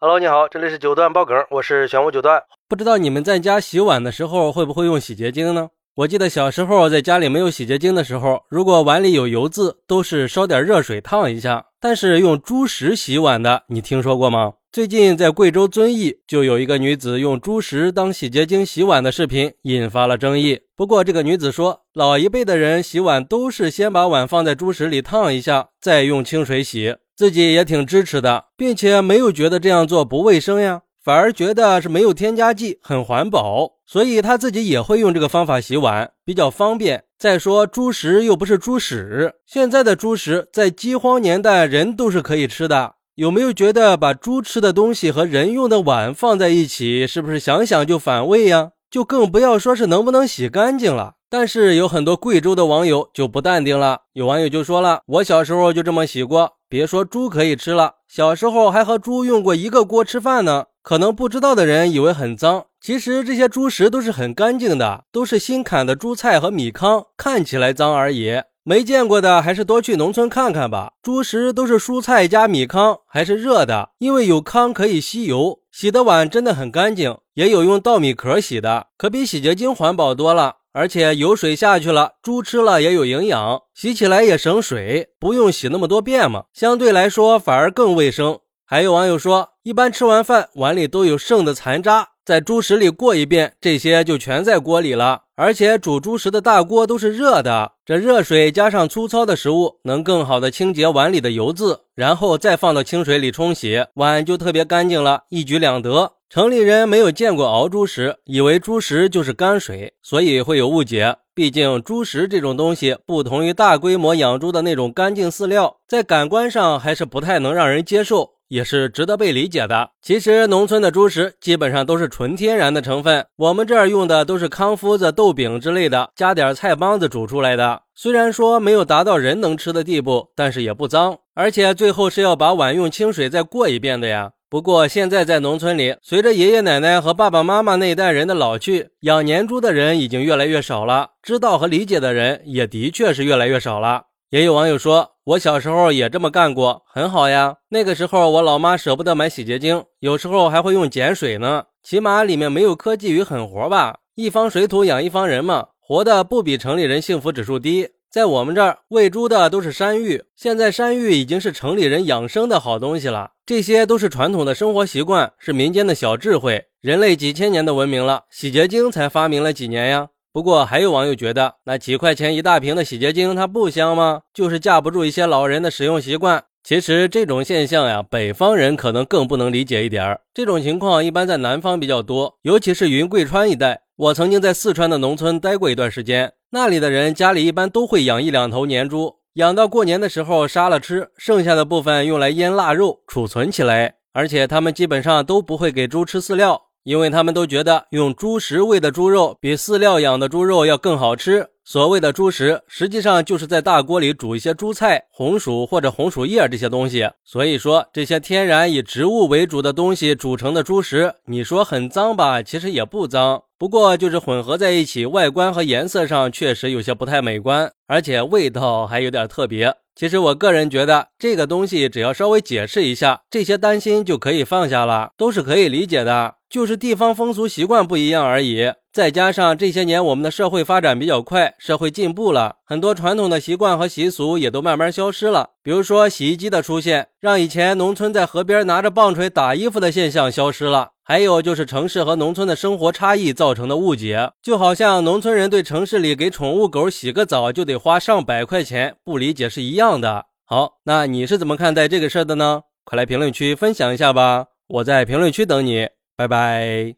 Hello，你好，这里是九段爆梗，我是玄武九段。不知道你们在家洗碗的时候会不会用洗洁精呢？我记得小时候在家里没有洗洁精的时候，如果碗里有油渍，都是烧点热水烫一下。但是用猪食洗碗的，你听说过吗？最近在贵州遵义就有一个女子用猪食当洗洁精洗碗的视频，引发了争议。不过这个女子说，老一辈的人洗碗都是先把碗放在猪食里烫一下，再用清水洗。自己也挺支持的，并且没有觉得这样做不卫生呀，反而觉得是没有添加剂，很环保，所以他自己也会用这个方法洗碗，比较方便。再说猪食又不是猪屎，现在的猪食在饥荒年代人都是可以吃的。有没有觉得把猪吃的东西和人用的碗放在一起，是不是想想就反胃呀？就更不要说是能不能洗干净了。但是有很多贵州的网友就不淡定了，有网友就说了：“我小时候就这么洗过，别说猪可以吃了，小时候还和猪用过一个锅吃饭呢。可能不知道的人以为很脏，其实这些猪食都是很干净的，都是新砍的猪菜和米糠，看起来脏而已。没见过的还是多去农村看看吧。猪食都是蔬菜加米糠，还是热的，因为有糠可以吸油，洗的碗真的很干净。也有用稻米壳洗的，可比洗洁精环保多了。”而且油水下去了，猪吃了也有营养，洗起来也省水，不用洗那么多遍嘛，相对来说反而更卫生。还有网友说，一般吃完饭碗里都有剩的残渣，在猪食里过一遍，这些就全在锅里了。而且煮猪食的大锅都是热的，这热水加上粗糙的食物，能更好的清洁碗里的油渍，然后再放到清水里冲洗，碗就特别干净了，一举两得。城里人没有见过熬猪食，以为猪食就是泔水，所以会有误解。毕竟猪食这种东西不同于大规模养猪的那种干净饲料，在感官上还是不太能让人接受，也是值得被理解的。其实农村的猪食基本上都是纯天然的成分，我们这儿用的都是康夫子、豆饼之类的，加点菜帮子煮出来的。虽然说没有达到人能吃的地步，但是也不脏，而且最后是要把碗用清水再过一遍的呀。不过现在在农村里，随着爷爷奶奶和爸爸妈妈那一代人的老去，养年猪的人已经越来越少了，知道和理解的人也的确是越来越少了。也有网友说，我小时候也这么干过，很好呀。那个时候我老妈舍不得买洗洁精，有时候还会用碱水呢，起码里面没有科技与狠活吧。一方水土养一方人嘛，活的不比城里人幸福指数低。在我们这儿喂猪的都是山芋，现在山芋已经是城里人养生的好东西了。这些都是传统的生活习惯，是民间的小智慧。人类几千年的文明了，洗洁精才发明了几年呀？不过还有网友觉得，那几块钱一大瓶的洗洁精它不香吗？就是架不住一些老人的使用习惯。其实这种现象呀，北方人可能更不能理解一点儿。这种情况一般在南方比较多，尤其是云贵川一带。我曾经在四川的农村待过一段时间。那里的人家里一般都会养一两头年猪，养到过年的时候杀了吃，剩下的部分用来腌腊肉储存起来。而且他们基本上都不会给猪吃饲料，因为他们都觉得用猪食喂的猪肉比饲料养的猪肉要更好吃。所谓的猪食，实际上就是在大锅里煮一些猪菜、红薯或者红薯叶这些东西。所以说，这些天然以植物为主的东西煮成的猪食，你说很脏吧？其实也不脏，不过就是混合在一起，外观和颜色上确实有些不太美观，而且味道还有点特别。其实我个人觉得，这个东西只要稍微解释一下，这些担心就可以放下了，都是可以理解的，就是地方风俗习惯不一样而已。再加上这些年我们的社会发展比较快，社会进步了很多，传统的习惯和习俗也都慢慢消失了。比如说洗衣机的出现，让以前农村在河边拿着棒槌打衣服的现象消失了。还有就是城市和农村的生活差异造成的误解，就好像农村人对城市里给宠物狗洗个澡就得花上百块钱不理解是一样的。好，那你是怎么看待这个事儿的呢？快来评论区分享一下吧，我在评论区等你，拜拜。